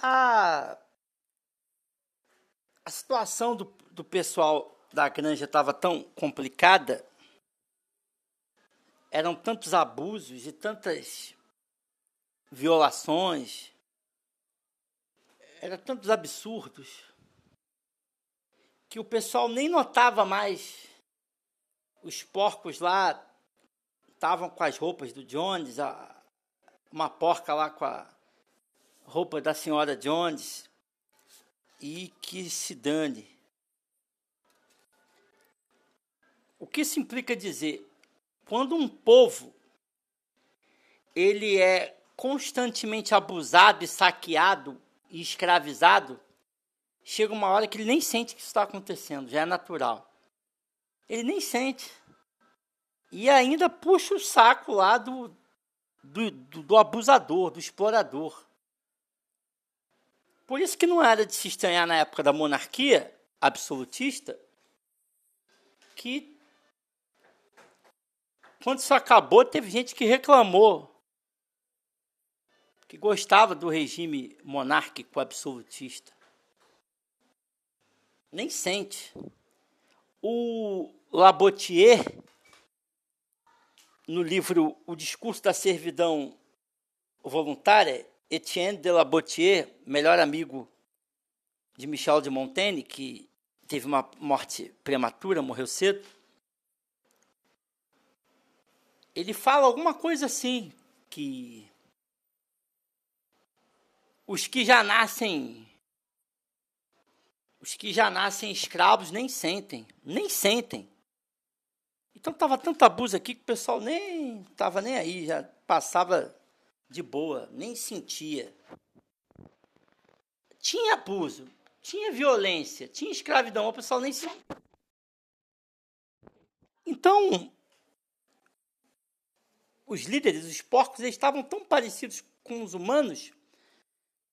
A, a situação do, do pessoal da granja estava tão complicada, eram tantos abusos e tantas violações, eram tantos absurdos, que o pessoal nem notava mais os porcos lá estavam com as roupas do Jones, a, uma porca lá com a roupa da senhora Jones, e que se dane. O que isso implica dizer? Quando um povo ele é constantemente abusado e saqueado e escravizado, chega uma hora que ele nem sente que isso está acontecendo, já é natural. Ele nem sente. E ainda puxa o saco lá do, do, do abusador, do explorador. Por isso que não era de se estranhar na época da monarquia absolutista que quando isso acabou, teve gente que reclamou que gostava do regime monárquico absolutista. Nem sente. O Labotier, no livro O Discurso da Servidão Voluntária, Etienne de Labotier, melhor amigo de Michel de Montaigne, que teve uma morte prematura, morreu cedo, ele fala alguma coisa assim, que os que já nascem os que já nascem escravos nem sentem, nem sentem. Então tava tanto abuso aqui que o pessoal nem tava nem aí, já passava de boa, nem sentia. Tinha abuso, tinha violência, tinha escravidão, o pessoal nem sentia. Então, os líderes, os porcos, eles estavam tão parecidos com os humanos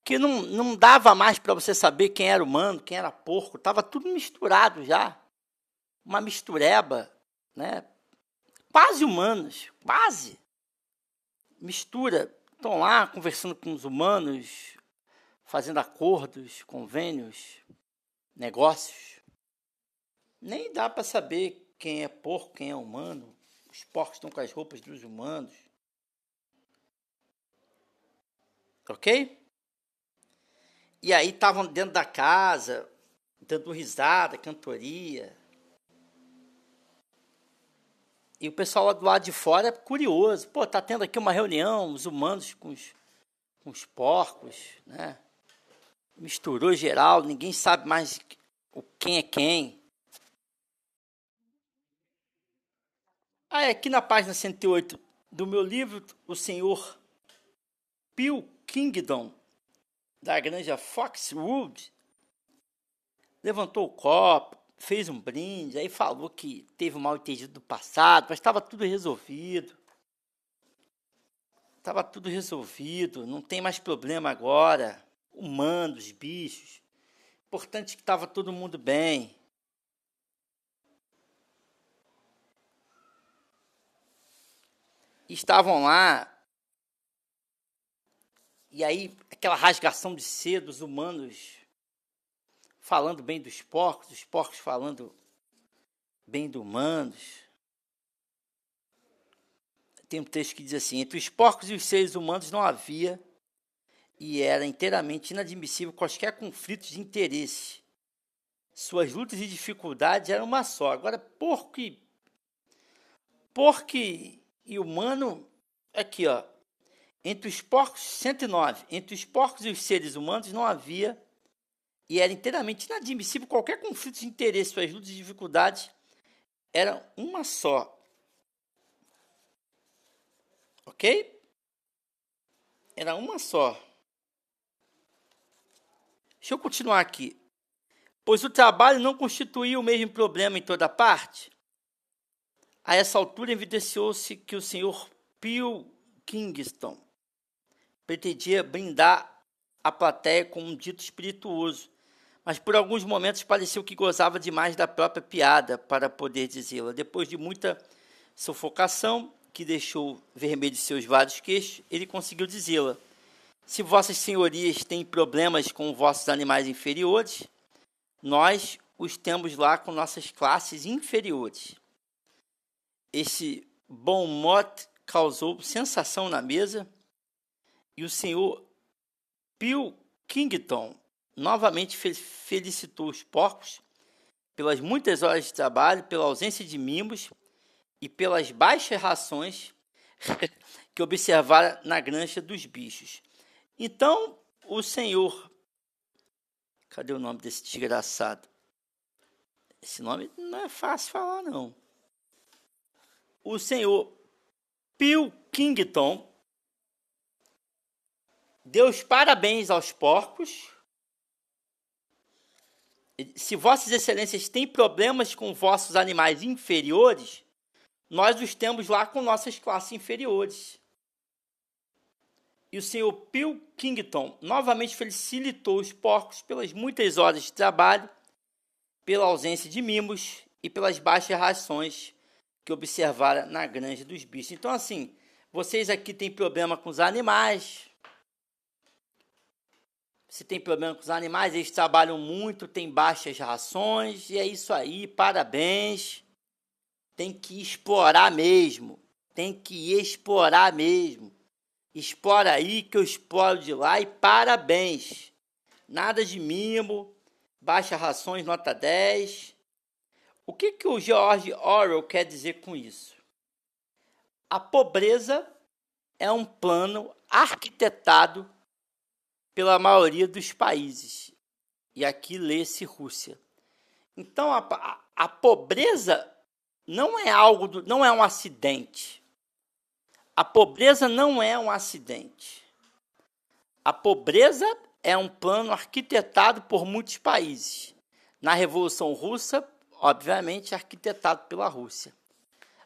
que não, não dava mais para você saber quem era humano, quem era porco, estava tudo misturado já. Uma mistureba, né? Quase humanos, quase. Mistura. Estão lá conversando com os humanos, fazendo acordos, convênios, negócios. Nem dá para saber quem é porco, quem é humano. Os porcos estão com as roupas dos humanos. Ok? E aí estavam dentro da casa, dando risada, cantoria. E o pessoal do lado de fora é curioso. Pô, tá tendo aqui uma reunião, os humanos com os, com os porcos, né? Misturou geral, ninguém sabe mais o quem é quem. Ah, aqui na página 108 do meu livro, o senhor Bill Kingdom, da granja Foxwood, levantou o copo, fez um brinde, aí falou que teve um mal entendido do passado, mas estava tudo resolvido. Estava tudo resolvido, não tem mais problema agora. Humanos, bichos. Importante que estava todo mundo bem. estavam lá. E aí, aquela rasgação de seda dos humanos falando bem dos porcos, os porcos falando bem dos humanos. Tem um texto que diz assim: entre os porcos e os seres humanos não havia e era inteiramente inadmissível quaisquer conflitos de interesse. Suas lutas e dificuldades eram uma só. Agora, porco e, porco e humano, aqui, ó. Entre os porcos, 109. Entre os porcos e os seres humanos não havia e era inteiramente inadmissível qualquer conflito de interesse, suas lutas e dificuldades eram uma só. Ok? Era uma só. Deixa eu continuar aqui. Pois o trabalho não constituía o mesmo problema em toda parte, a essa altura, evidenciou-se que o senhor Peel Kingston pretendia brindar a plateia com um dito espirituoso, mas por alguns momentos pareceu que gozava demais da própria piada para poder dizê-la. Depois de muita sufocação, que deixou vermelhos seus vários queixos, ele conseguiu dizê-la. Se vossas senhorias têm problemas com vossos animais inferiores, nós os temos lá com nossas classes inferiores. Esse bom mote causou sensação na mesa e o senhor Bill Kington novamente felicitou os porcos pelas muitas horas de trabalho, pela ausência de mimos e pelas baixas rações que observara na granja dos bichos. Então, o Senhor. Cadê o nome desse desgraçado? Esse nome não é fácil falar, não. O Senhor Pilkington deu os parabéns aos porcos. Se vossas excelências têm problemas com vossos animais inferiores, nós os temos lá com nossas classes inferiores. E o senhor Pilkington novamente felicitou os porcos pelas muitas horas de trabalho, pela ausência de mimos e pelas baixas rações que observara na granja dos bichos. Então, assim, vocês aqui têm problema com os animais. Se tem problema com os animais, eles trabalham muito, têm baixas rações, e é isso aí, parabéns tem que explorar mesmo. Tem que explorar mesmo. Explora aí que eu exploro de lá e parabéns. Nada de mimo, baixa rações nota 10. O que, que o George Orwell quer dizer com isso? A pobreza é um plano arquitetado pela maioria dos países. E aqui lê-se Rússia. Então a, a, a pobreza não é algo, do, não é um acidente. A pobreza não é um acidente. A pobreza é um plano arquitetado por muitos países. Na Revolução Russa, obviamente, arquitetado pela Rússia.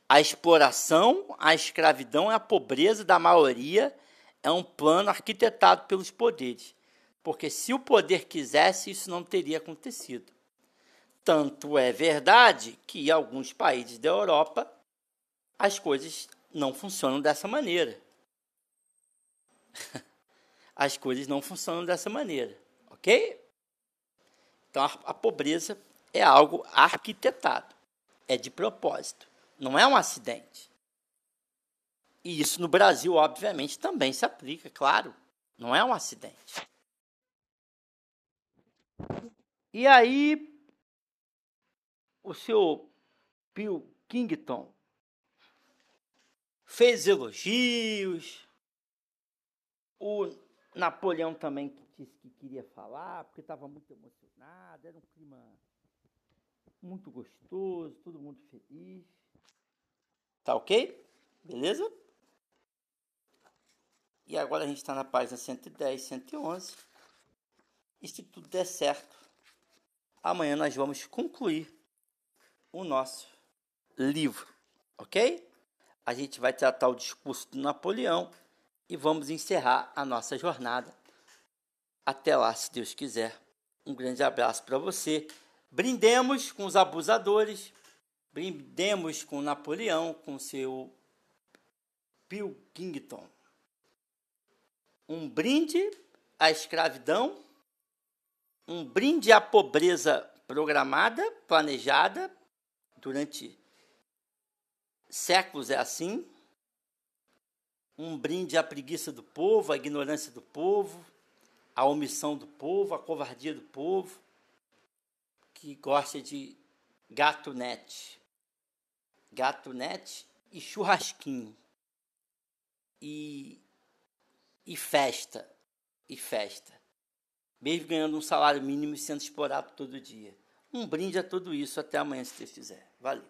A exploração, a escravidão e a pobreza da maioria é um plano arquitetado pelos poderes. Porque se o poder quisesse, isso não teria acontecido. Tanto é verdade que em alguns países da Europa as coisas não funcionam dessa maneira. As coisas não funcionam dessa maneira, ok? Então a, a pobreza é algo arquitetado, é de propósito, não é um acidente. E isso no Brasil, obviamente, também se aplica, claro, não é um acidente. E aí, o senhor Bill Kington fez elogios. O Napoleão também disse que queria falar, porque estava muito emocionado, era um clima muito gostoso, todo mundo feliz. Tá ok? Beleza? E agora a gente está na página 110, 111. E se tudo der certo, amanhã nós vamos concluir o nosso livro, ok? A gente vai tratar o discurso do Napoleão e vamos encerrar a nossa jornada. Até lá, se Deus quiser. Um grande abraço para você. Brindemos com os abusadores, brindemos com Napoleão, com seu Pilkington. Um brinde à escravidão, um brinde à pobreza programada, planejada durante séculos é assim. Um brinde à preguiça do povo, à ignorância do povo, à omissão do povo, à covardia do povo, que gosta de gato net. Gato net e churrasquinho. E, e festa. E festa. Mesmo ganhando um salário mínimo e sendo explorado todo dia. Um brinde a tudo isso. Até amanhã, se Deus quiser. Valeu.